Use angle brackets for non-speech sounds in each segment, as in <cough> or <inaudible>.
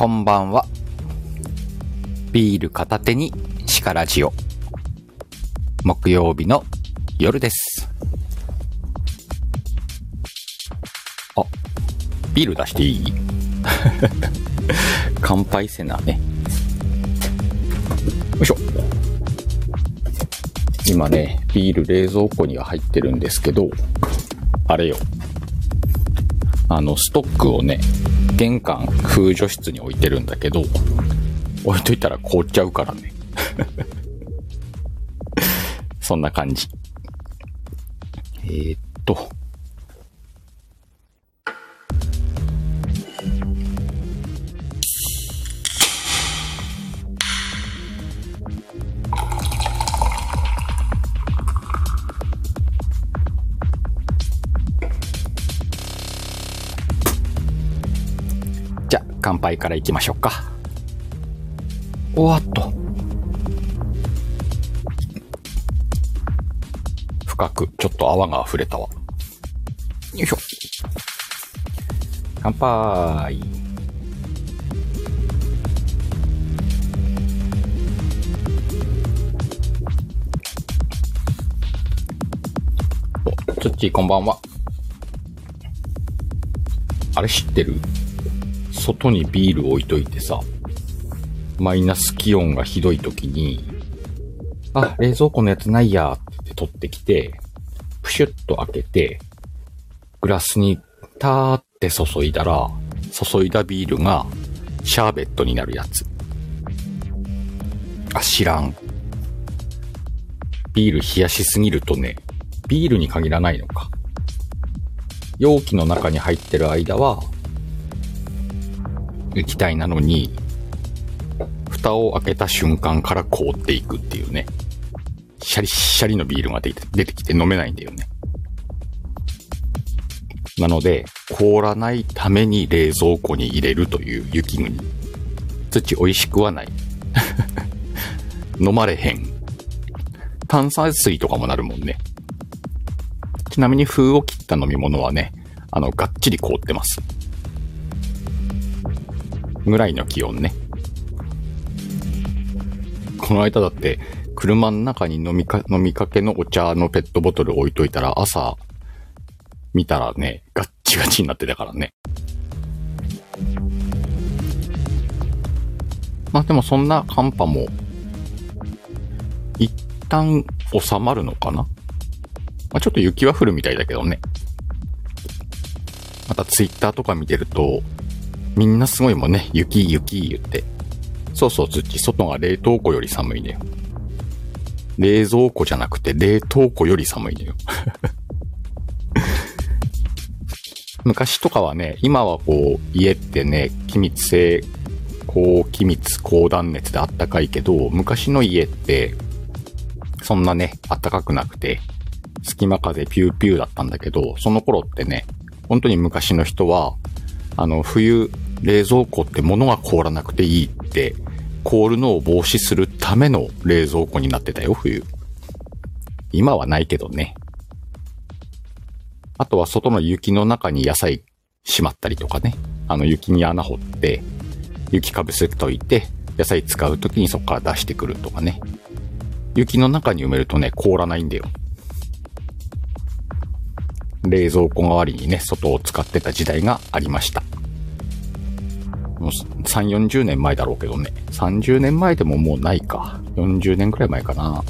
こんばんは。ビール片手にシカラジオ。木曜日の夜です。あ、ビール出していい？<laughs> 乾杯せなね。よいしょ。今ね、ビール冷蔵庫には入ってるんですけど、あれよ。あの、ストックをね、玄関風除室に置いてるんだけど、置いといたら凍っちゃうからね。<laughs> そんな感じ。えー、っと。杯からいきましょうか。おわっと。深く、ちょっと泡が溢れたわ。よいしょ。乾杯。お、つっちーこんばんは。あれ知ってる？外にビール置いといてさ、マイナス気温がひどい時に、あ、冷蔵庫のやつないやって言って取ってきて、プシュッと開けて、グラスにターって注いだら、注いだビールがシャーベットになるやつ。あ、知らん。ビール冷やしすぎるとね、ビールに限らないのか。容器の中に入ってる間は、液体なのに、蓋を開けた瞬間から凍っていくっていうね。シャリシャリのビールが出て出てきて飲めないんだよね。なので、凍らないために冷蔵庫に入れるという雪国。土美味しくはない。<laughs> 飲まれへん。炭酸水とかもなるもんね。ちなみに封を切った飲み物はね、あの、がっちり凍ってます。ぐらいの気温ね。この間だって、車の中に飲みか、飲みかけのお茶のペットボトル置いといたら朝、見たらね、ガッチガチになってたからね。まあでもそんな寒波も、一旦収まるのかな？まあちょっと雪は降るみたいだけどね。またツイッターとか見てると、みんなすごいもんね、雪雪言って。そうそう、土、外が冷凍庫より寒いねよ。冷蔵庫じゃなくて冷凍庫より寒いねよ。<laughs> 昔とかはね、今はこう、家ってね、気密性、高気密、高断熱であったかいけど、昔の家って、そんなね、暖かくなくて、隙間風ピューピューだったんだけど、その頃ってね、本当に昔の人は、あの、冬、冷蔵庫って物が凍らなくていいって、凍るのを防止するための冷蔵庫になってたよ、冬。今はないけどね。あとは外の雪の中に野菜しまったりとかね。あの雪に穴掘って、雪かぶせといて、野菜使う時にそこから出してくるとかね。雪の中に埋めるとね、凍らないんだよ。冷蔵庫代わりにね、外を使ってた時代がありました。もう3、40年前だろうけどね。30年前でももうないか。40年くらい前かな。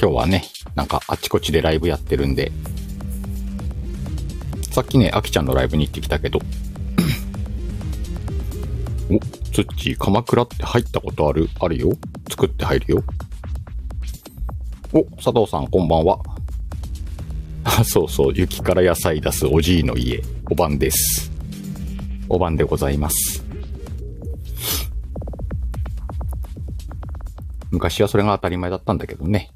今日はね、なんかあちこちでライブやってるんで、さっきね、あきちゃんのライブに行ってきたけど、<clears throat> お、つっちー、鎌倉って入ったことある？あるよ作って入るよ。お、佐藤さんこんばんは。あ、そうそう、雪から野菜出すおじいの家、おばんです。おばんでございます。昔はそれが当たり前だったんだけどね。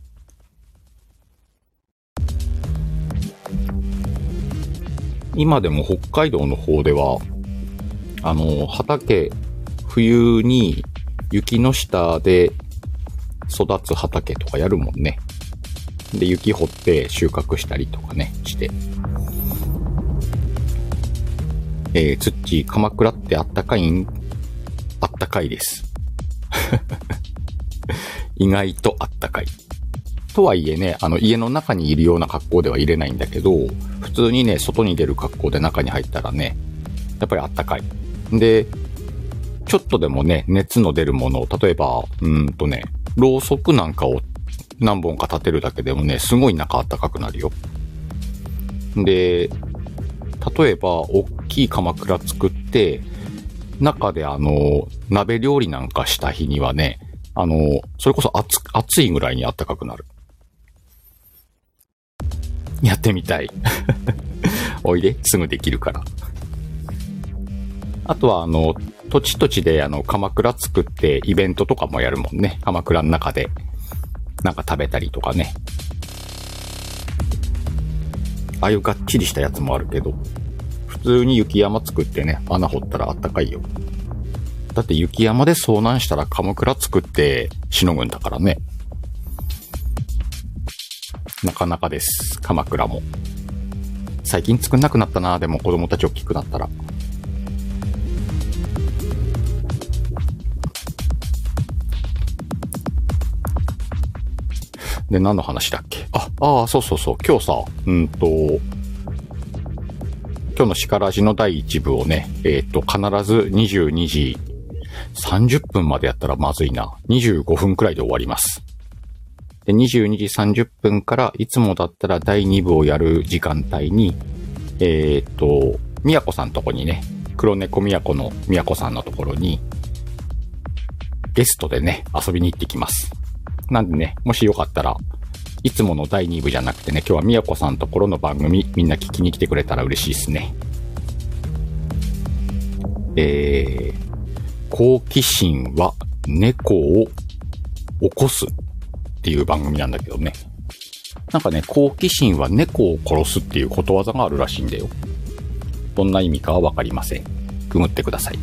今でも北海道の方では、あの、畑、冬に雪の下で育つ畑とかやるもんね。で、雪掘って収穫したりとかね、して。えー、つっち、鎌倉ってあったかいんあったかいです。<laughs> 意外とあったかい。とはいえね、あの家の中にいるような格好では入れないんだけど、普通にね、外に出る格好で中に入ったらね、やっぱりあったかい。で、ちょっとでもね、熱の出るものを、例えば、うんとね、ろうそくなんかを何本か立てるだけでもね、すごい中あったかくなるよ。で、例えば、大きい鎌倉作って、中であの、鍋料理なんかした日にはね、あの、それこそ熱、熱いぐらいにあったかくなる。やってみたい。<laughs> おいで、すぐできるから。あとはあの、土地土地であの、鎌倉作ってイベントとかもやるもんね。鎌倉の中で。なんか食べたりとかね。ああいうがっちりしたやつもあるけど、普通に雪山作ってね、穴掘ったらあったかいよ。だって雪山で遭難したら鎌倉作ってしのぐんだからね。なかなかです。鎌倉も。最近作んなくなったなでも子供たち大きくなったら。で、何の話だっけ？あ、ああ、そうそうそう。今日さ、うんと、今日のシカラジの第1部をね、えっ、と、必ず22時30分までやったらまずいな。25分くらいで終わります。で、22時30分からいつもだったら第2部をやる時間帯に、えっ、と、みやこさんとこにね、黒猫みやこのみやこさんのところに、ゲストでね、遊びに行ってきます。なんでね、もしよかったら、いつもの第2部じゃなくてね、今日はみやこさんところの番組、みんな聞きに来てくれたら嬉しいですね。えー、好奇心は猫を起こすっていう番組なんだけどね。なんかね、好奇心は猫を殺すっていうことわざがあるらしいんだよ。どんな意味かはわかりません。ググってください。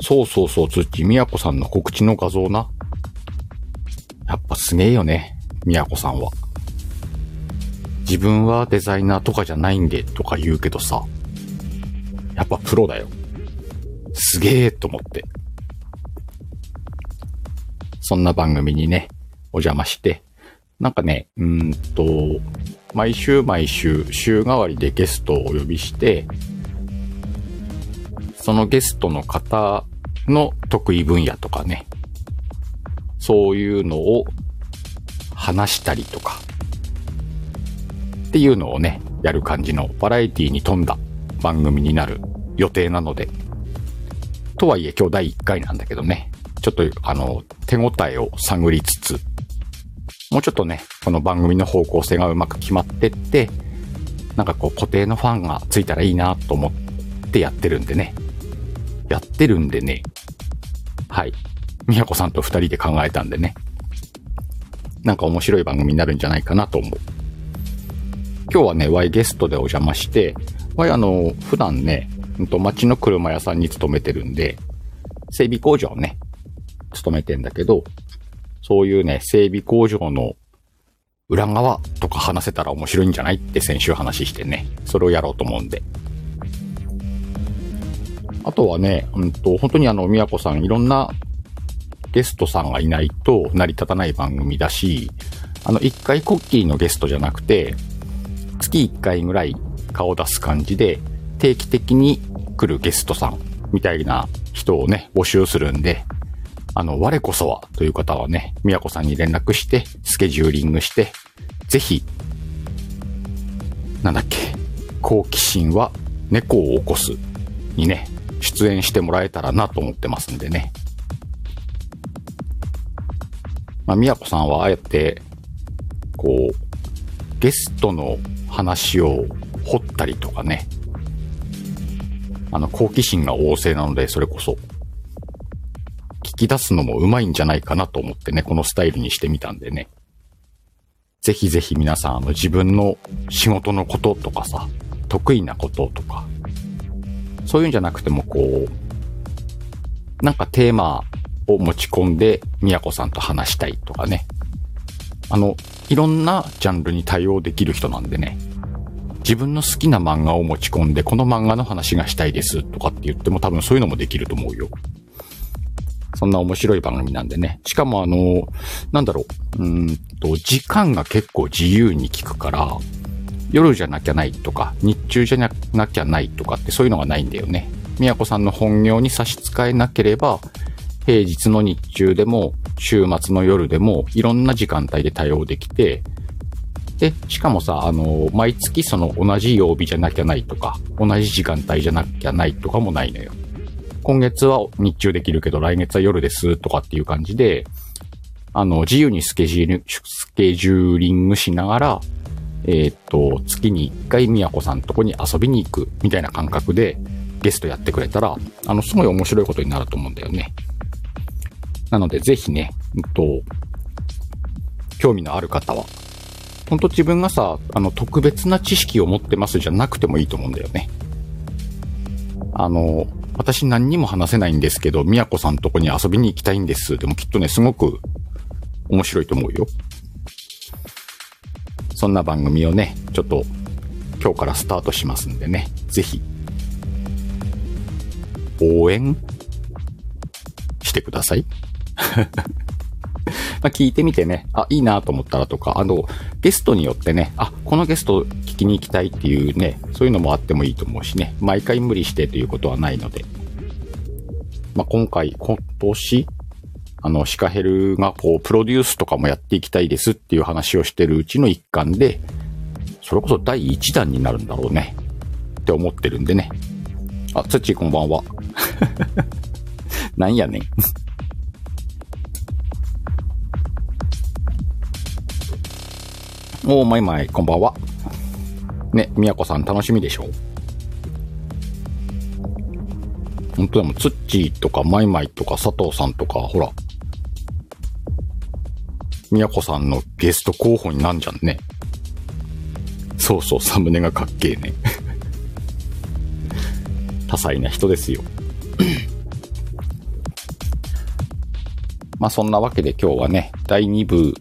そうそうそう、つっち、みやこさんの告知の画像な。すげえよね、みやこさんは。自分はデザイナーとかじゃないんでとか言うけどさ、やっぱプロだよ。すげえと思って。そんな番組にね、お邪魔して、なんかね、うんと、毎週毎週、週替わりでゲストをお呼びして、そのゲストの方の得意分野とかね、そういうのを話したりとか、っていうのをね、やる感じのバラエティに富んだ番組になる予定なので、とはいえ今日第1回なんだけどね、ちょっとあの、手応えを探りつつ、もうちょっとね、この番組の方向性がうまく決まってって、なんかこう固定のファンがついたらいいなと思ってやってるんでね。やってるんでね。はい。みやこさんと二人で考えたんでね。なんか面白い番組になるんじゃないかなと思う。今日はね、ワイゲストでお邪魔して、ワイあの、普段ね、うんと町の車屋さんに勤めてるんで、整備工場をね、勤めてんだけど、そういうね、整備工場の裏側とか話せたら面白いんじゃないって先週話してね、それをやろうと思うんで。あとはね、うんと、本当にあの、みやこさんいろんなゲストさんがいないと成り立たない番組だし、あの、一回こっきりのゲストじゃなくて、月一回ぐらい顔出す感じで、定期的に来るゲストさんみたいな人をね、募集するんで、あの、我こそはという方はね、みやこさんに連絡して、スケジューリングして、ぜひ、なんだっけ、好奇心は猫を起こすにね、出演してもらえたらなと思ってますんでね。まあ、みやこさんはああやって、こう、ゲストの話を掘ったりとかね、あの、好奇心が旺盛なので、それこそ、聞き出すのもうまいんじゃないかなと思ってね、このスタイルにしてみたんでね。ぜひぜひ皆さん、あの、自分の仕事のこととかさ、得意なこととか、そういうんじゃなくてもこう、なんかテーマを持ち込んで、みやこさんと話したいとかね。あの、いろんなジャンルに対応できる人なんでね。自分の好きな漫画を持ち込んで、この漫画の話がしたいですとかって言っても多分そういうのもできると思うよ。そんな面白い番組なんでね。しかもあの、なんだろう、うんと、時間が結構自由に効くから、夜じゃなきゃないとか、日中じゃなきゃないとかってそういうのがないんだよね。宮子さんの本業に差し支えなければ、平日の日中でも、週末の夜でも、いろんな時間帯で対応できて、で、しかもさ、あの、毎月その同じ曜日じゃなきゃないとか、同じ時間帯じゃなきゃないとかもないのよ。今月は日中できるけど来月は夜ですとかっていう感じで、あの、自由にスケジュール、スケジューリングしながら、えっ、と、月に一回宮子さんとこに遊びに行くみたいな感覚でゲストやってくれたら、あの、すごい面白いことになると思うんだよね。なので、ぜひね、うんと、興味のある方は、ほんと自分がさ、あの、特別な知識を持ってますじゃなくてもいいと思うんだよね。あの、私何にも話せないんですけど、宮子さんとこに遊びに行きたいんです。でもきっとね、すごく面白いと思うよ。そんな番組をね、ちょっと今日からスタートしますんでね、ぜひ、応援してください。<laughs> ま聞いてみてね、あ、いいなと思ったらとか、あの、ゲストによってね、あ、このゲスト聞きに行きたいっていうね、そういうのもあってもいいと思うしね、毎回無理してということはないので。まあ今回、今年、あの、シカヘルがこう、プロデュースとかもやっていきたいですっていう話をしてるうちの一環で、それこそ第1弾になるんだろうね。って思ってるんでね。あ、つっちーこんばんは。<laughs> なんやねん。おー、まいまい、こんばんは。ね、みやこさん楽しみでしょ？本当でも、つっちーとか、まいまいとか、佐藤さんとか、ほら、みやこさんのゲスト候補になんじゃんね。そうそう、サムネがかっけえね。<laughs> 多彩な人ですよ。まあそんなわけで今日はね、第2部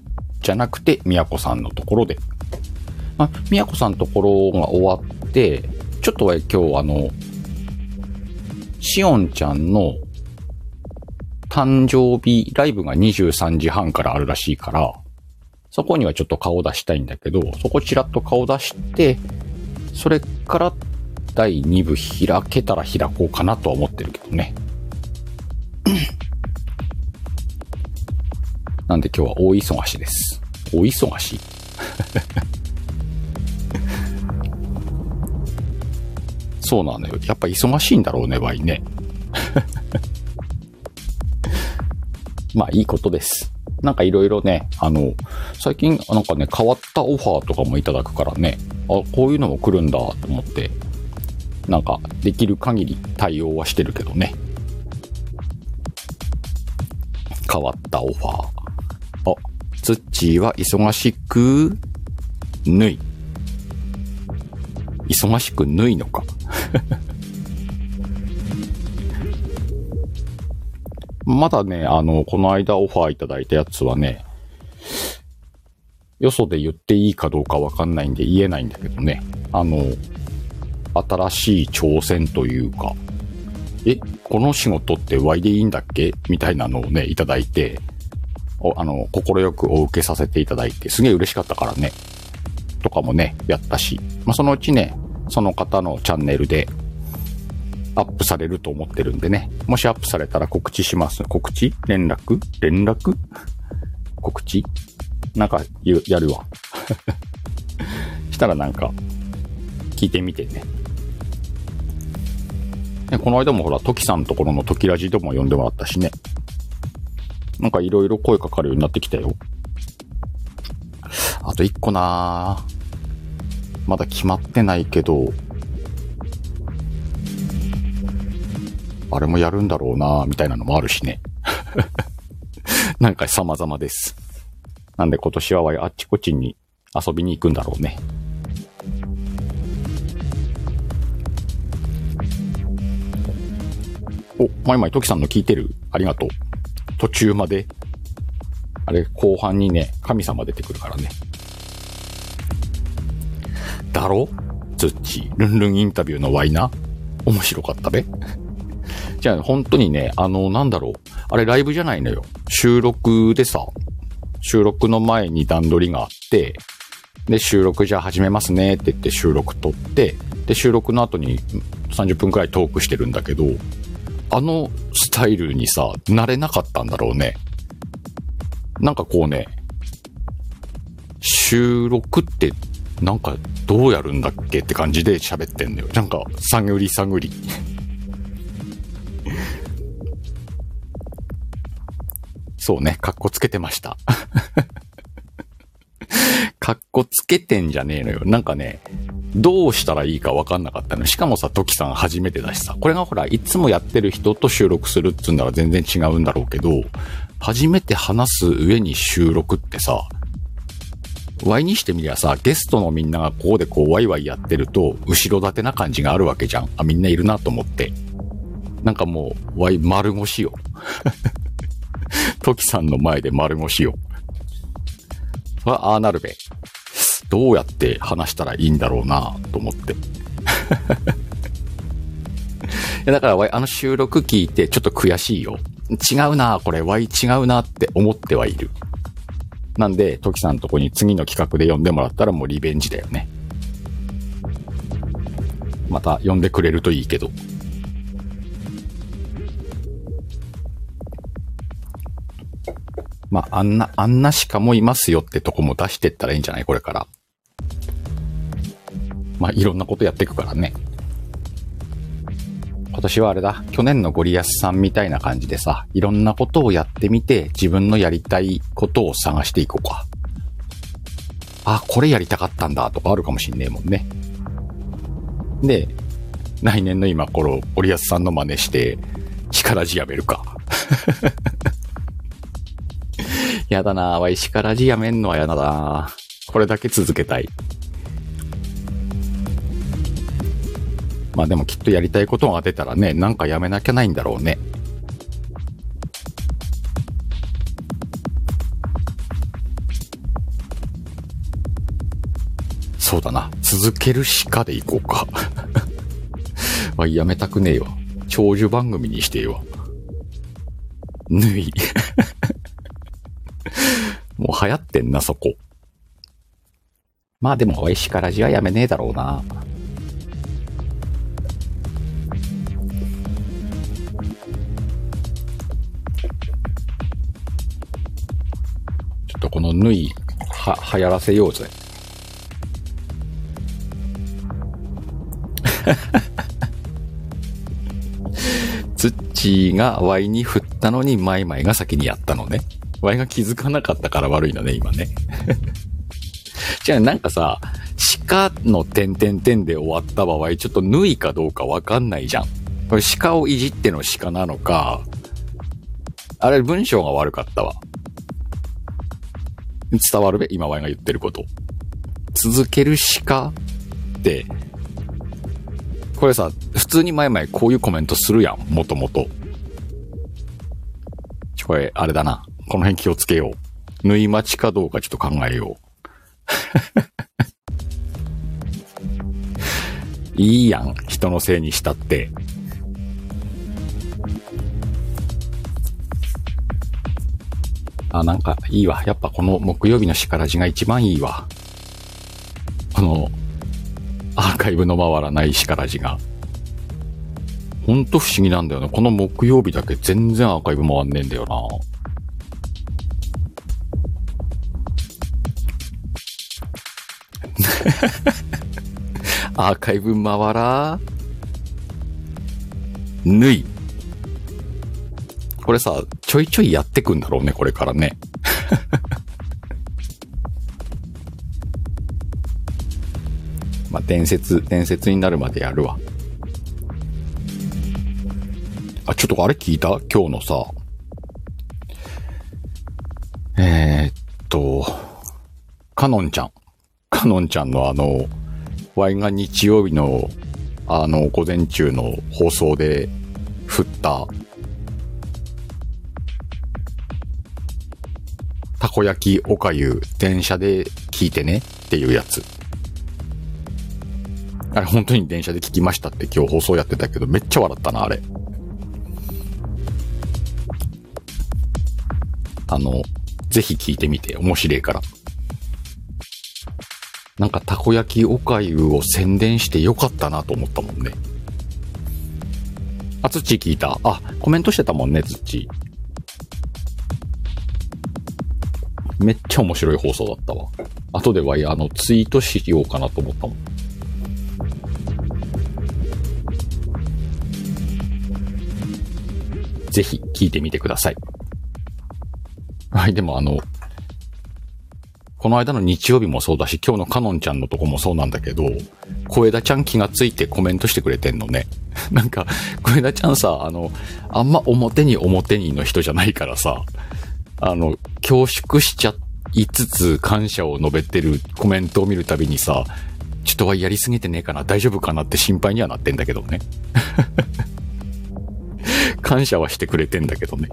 じゃなくて、みやこさんのところで。まあ、みやこさんのところが終わって、ちょっとは今日あの、しおんちゃんの誕生日ライブが23時半からあるらしいから、そこにはちょっと顔出したいんだけど、そこちらっと顔出して、それから第2部開けたら開こうかなとは思ってるけどね。なんで今日は大忙しです。大忙し？<laughs> そうなのよ。やっぱ忙しいんだろうね、ワイね。<laughs> まあいいことです。なんかいろいろね、あの、最近なんかね、変わったオファーとかもいただくからね、あ、こういうのも来るんだと思って、なんかできる限り対応はしてるけどね。変わったオファー。ツッチーは忙しく、縫い。忙しく縫いのか。<laughs> まだね、あの、この間オファーいただいたやつはね、よそで言っていいかどうかわかんないんで言えないんだけどね。あの、新しい挑戦というか、え、この仕事ってワイでいいんだっけ？みたいなのをね、いただいて、あの、快くお受けさせていただいて、すげえ嬉しかったからね。とかもね、やったし。まあ、そのうちね、その方のチャンネルで、アップされると思ってるんでね。もしアップされたら告知します。告知？連絡？連絡？告知？なんか、やるわ。<laughs> したらなんか、聞いてみてね。ねこの間もほら、トキさんのところのトキラジでも呼んでもらったしね。なんかいろいろ声かかるようになってきたよ。あと一個なまだ決まってないけど、あれもやるんだろうなみたいなのもあるしね。<laughs> なんか様々です。なんで今年はあっちこっちに遊びに行くんだろうね。お、まいまいときさんの聞いてるありがとう。途中まで。あれ、後半にね、神様出てくるからね。だろ？ツッチ、ルンルンインタビューのワイナ？面白かったべ。じゃあ、本当にね、あの、なんだろう。あれライブじゃないのよ。収録でさ、収録の前に段取りがあって、で、収録じゃあ始めますねって言って収録撮って、で、収録の後に30分くらいトークしてるんだけど、あのスタイルにさ、慣れなかったんだろうね。なんかこうね、収録ってなんかどうやるんだっけって感じで喋ってんのよ。なんか探り探り。そうね、カッコつけてました。カッコつけてんじゃねえのよ。なんかね、どうしたらいいかわかんなかったの。しかもさ、トキさん初めてだしさ、これがほら、いつもやってる人と収録するっつうんなら全然違うんだろうけど、初めて話す上に収録ってさ、ワイにしてみりゃさ、ゲストのみんながこうでこうワイワイやってると、後ろ盾な感じがあるわけじゃん。あ、みんないるなと思って。なんかもう、ワイ丸腰よ。<laughs> トキさんの前で丸腰よ。はああなるべ。どうやって話したらいいんだろうなと思って。だから、あの収録聞いてちょっと悔しいよ。違うなこれ、ワイ違うなって思ってはいる。なんで、トキさんのとこに次の企画で呼んでもらったらもうリベンジだよね。また呼んでくれるといいけど。まあ、あんな、あんなしかもいますよってとこも出してったらいいんじゃない？これから。まあ、いろんなことやっていくからね。今年はあれだ、去年のゴリアスさんみたいな感じでさ、いろんなことをやってみて、自分のやりたいことを探していこうか。あ、これやりたかったんだとかあるかもしんねえもんね。で、来年の今頃、ゴリアスさんの真似して、力じやめるか。やだなぁ。わい、力じやめんのはやだなこれだけ続けたい。まあでもきっとやりたいことが出たらね、なんかやめなきゃないんだろうね。そうだな。続けるしかでいこうか。<laughs> わ、やめたくねえわ。長寿番組にしてえわ。ぬい。<laughs> もう流行ってんな、そこ。まあでも、おいしからじはやめねえだろうな。ちょっとこの縫い、は、流行らせようぜ。<laughs> ツッチーがワイに振ったのにマイマイが先にやったのね。ワイが気づかなかったから悪いのね、今ね。じゃあなんかさ、鹿の点々点で終わった場合、ちょっと縫いかどうかわかんないじゃん。これ鹿をいじっての鹿なのか、あれ文章が悪かったわ。伝わるべ今ワイが言ってること。続ける鹿って、これさ、普通に前々こういうコメントするやん、もともと。これ、あれだな。この辺気をつけよう。縫い待ちかどうかちょっと考えよう。<laughs> いいやん。人のせいにしたって。あ、なんかいいわ。やっぱこの木曜日の叱らじが一番いいわ。この、アーカイブの回らない叱らじが。ほんと不思議なんだよな。この木曜日だけ全然アーカイブ回んねえんだよな。<laughs> アーカイブ回らぬい。これさ、ちょいちょいやってくんだろうね、これからね。<laughs> まあ、伝説、伝説になるまでやるわ。あ、ちょっとあれ聞いた？今日のさ。えー、っと、かのんちゃん。かのんちゃんのあの、ワイが日曜日のあの午前中の放送で振ったたこ焼きおかゆ電車で聞いてねっていうやつ。あれ本当に電車で聞きましたって今日放送やってたけど、めっちゃ笑ったな、あれ。あの、ぜひ聞いてみて、面白いから。なんかたこ焼きおかゆを宣伝してよかったなと思ったもんね。あ、つち聞いたあ、コメントしてたもんね、つち。めっちゃ面白い放送だったわ。後では、あの、ツイートしようかなと思ったもん。ぜひ聞いてみてください。はい、でもあの、この間の日曜日もそうだし、今日のかのんちゃんのとこもそうなんだけど、小枝ちゃん気がついてコメントしてくれてんのね。<laughs> なんか、小枝ちゃんさ、あの、あんま表に表にの人じゃないからさ、あの、恐縮しちゃいつつ感謝を述べてるコメントを見るたびにさ、ちょっとはやりすぎてねえかな大丈夫かなって心配にはなってんだけどね。<laughs> 感謝はしてくれてんだけどね。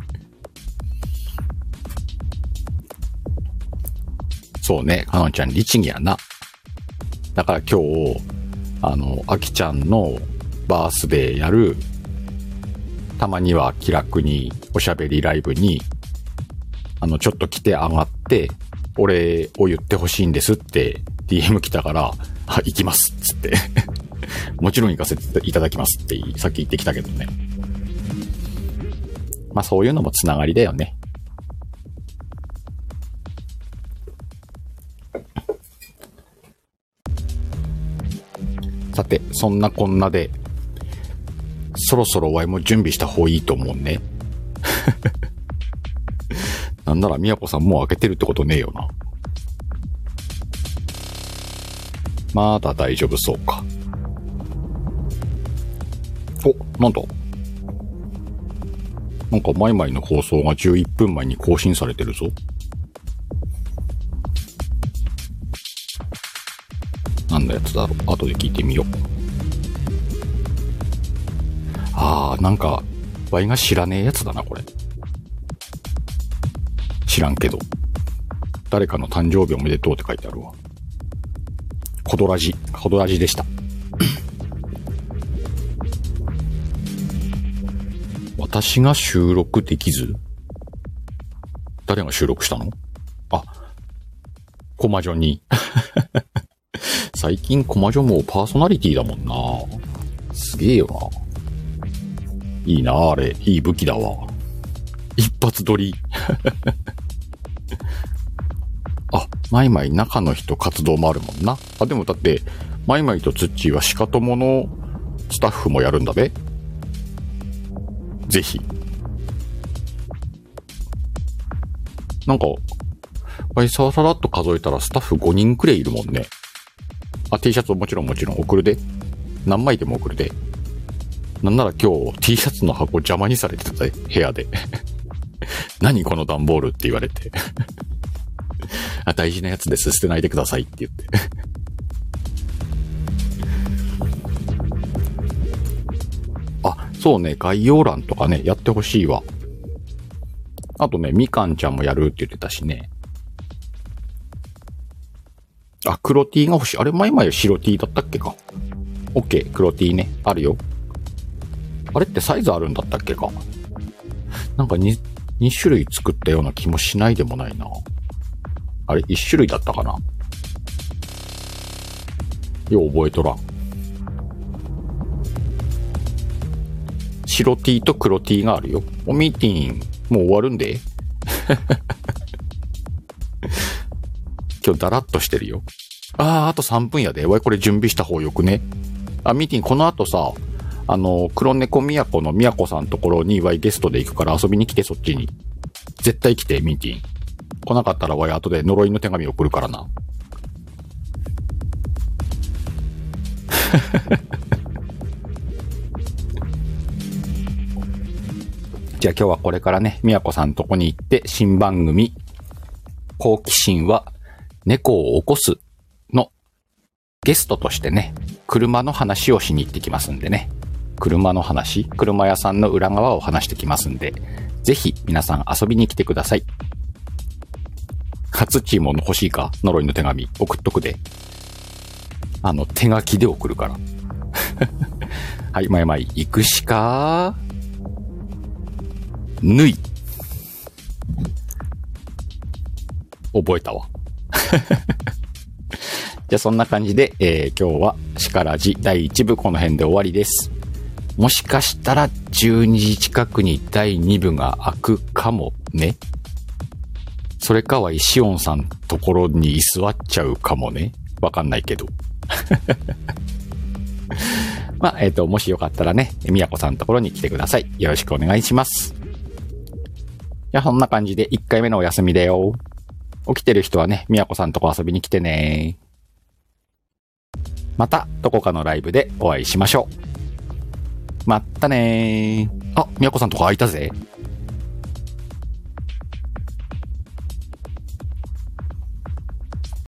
そうね、かのんちゃん律儀やな。だから今日、あの、あきちゃんのバースデーやる、たまには気楽におしゃべりライブに、あの、ちょっと来て上がって、お礼を言ってほしいんですって DM 来たから、あ、行きますっつって <laughs> もちろん行かせていただきますってさっき言ってきたけどね。まあそういうのもつながりだよね。さて、そんなこんなで、そろそろワイも準備した方がいいと思うね。<laughs> なんなら、みやこさんもう開けてるってことねえよな。まだ大丈夫そうか。お、なんだなんか、マイマイの放送が11分前に更新されてるぞ。のやつだろう後で聞いてみよう。あー、なんか、ワイが知らねえやつだな、これ。知らんけど。誰かの誕生日おめでとうって書いてあるわ。コドラジ、コドラジでした。<clears throat> 私が収録できず？誰が収録したの？あ、コマジョに。<laughs> 最近コマジョもパーソナリティだもんな。すげえよな。いいなあれ。いい武器だわ。一発撮り。<laughs> あ、マイマイ中の人活動もあるもんな。あ、でもだって、マイマイとツッチーはシカトモのスタッフもやるんだべ。ぜひ。なんか、あいさらさらっと数えたらスタッフ5人くらいいるもんね。あ、T シャツもちろんもちろん送るで。何枚でも送るで。なんなら今日 T シャツの箱邪魔にされてたで部屋で。<laughs> 何この段ボールって言われて <laughs> あ、大事なやつです。捨てないでくださいって言って <laughs> あそうね、概要欄とかね、やってほしいわ。あとね、みかんちゃんもやるって言ってたしね。あ、黒 T が欲しい。あれ、前々白 T だったっけか。オッケー、黒 T ね。あるよ。あれってサイズあるんだったっけか。なんか 2, 2種類作ったような気もしないでもないな。あれ、1種類だったかな。よう覚えとらん。白 T と黒 T があるよ。おミーティン、もう終わるんで。今日だらっとしてるよ。ああ、あと3分やで。わい、これ準備した方よくね。あ、ミーティン、この後さ、あの、黒猫みやこのみやこさんところにわいゲストで行くから遊びに来て、そっちに。絶対来て、ミーティン。来なかったらわい後で呪いの手紙送るからな。<laughs> じゃあ今日はこれからね、みやこさんとこに行って新番組、好奇心は猫を起こすのゲストとしてね、車の話をしに行ってきますんでね。車の話、車屋さんの裏側を話してきますんで、ぜひ皆さん遊びに来てください。初チームの欲しいか呪いの手紙送っとくで。あの、手書きで送るから。<laughs> はい、まいまい、行くしか？ぬい。覚えたわ。<laughs> じゃあそんな感じで、えー、今日はシカラジ第1部この辺で終わりです。もしかしたら12時近くに第2部が開くかもね。それかは石音さんところに居座っちゃうかもね。わかんないけど。<laughs> まあ、えっ、と、もしよかったらね、みやこさんのところに来てください。よろしくお願いします。じゃあ、そんな感じで1回目のお休みだよ。起きてる人はね、みやこさんとこ遊びに来てね。また、どこかのライブでお会いしましょう。まったねー。あ、みやこさんとこ空いたぜ。